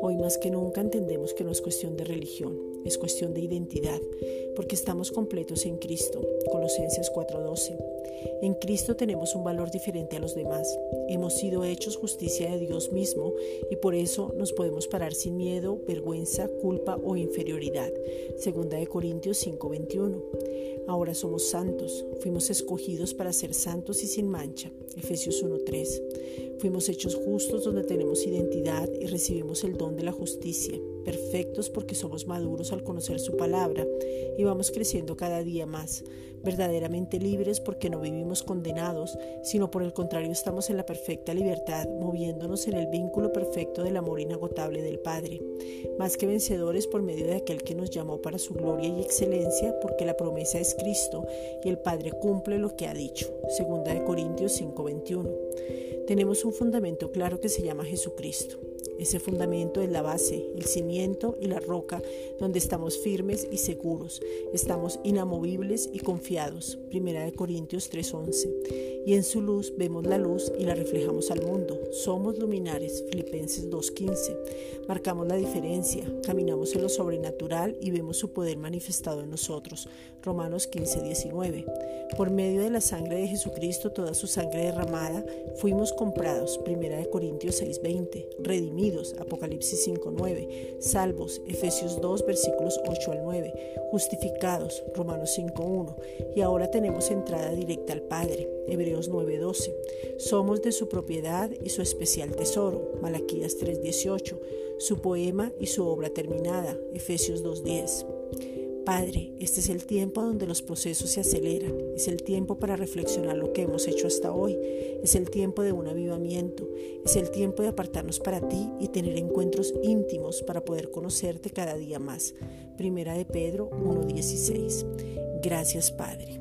Hoy más que nunca entendemos que no es cuestión de religión, es cuestión de identidad, porque estamos completos en Cristo. Colosenses 4:12. En Cristo tenemos un valor diferente a los demás. Hemos sido hechos justicia de Dios mismo y por eso nos podemos parar sin miedo, vergüenza, culpa o inferioridad. Segunda de Corintios 5:21. Ahora somos santos, fuimos escogidos para ser santos y sin mancha. Efesios 1:3. Fuimos hechos justos donde tenemos identidad y recibimos el don de la justicia, perfectos porque somos maduros al conocer su palabra y vamos creciendo cada día más, verdaderamente libres porque no vivimos condenados, sino por el contrario estamos en la perfecta libertad, moviéndonos en el vínculo perfecto del amor inagotable del Padre, más que vencedores por medio de aquel que nos llamó para su gloria y excelencia, porque la promesa es Cristo y el Padre cumple lo que ha dicho. Segunda de Corintios 5:21. Tenemos un fundamento claro que se llama Jesucristo. Ese fundamento es la base, el cimiento y la roca donde estamos firmes y seguros. Estamos inamovibles y confiados. Primera de Corintios 3:11. Y en su luz vemos la luz y la reflejamos al mundo. Somos luminares. Filipenses 2:15. Marcamos la diferencia. Caminamos en lo sobrenatural y vemos su poder manifestado en nosotros. Romanos 15:19. Por medio de la sangre de Jesucristo, toda su sangre derramada, fuimos comprados. Primera de Corintios 6:20. Redimidos. Apocalipsis 5:9. Salvos. Efesios 2 versículos 8 al 9. Justificados. Romanos 5:1. Y ahora tenemos entrada directa al Padre. Hebreos 9:12. Somos de su propiedad y su especial tesoro. Malaquías 3:18. Su poema y su obra terminada. Efesios 2:10. Padre, este es el tiempo donde los procesos se aceleran, es el tiempo para reflexionar lo que hemos hecho hasta hoy, es el tiempo de un avivamiento, es el tiempo de apartarnos para ti y tener encuentros íntimos para poder conocerte cada día más. Primera de Pedro 1.16. Gracias Padre.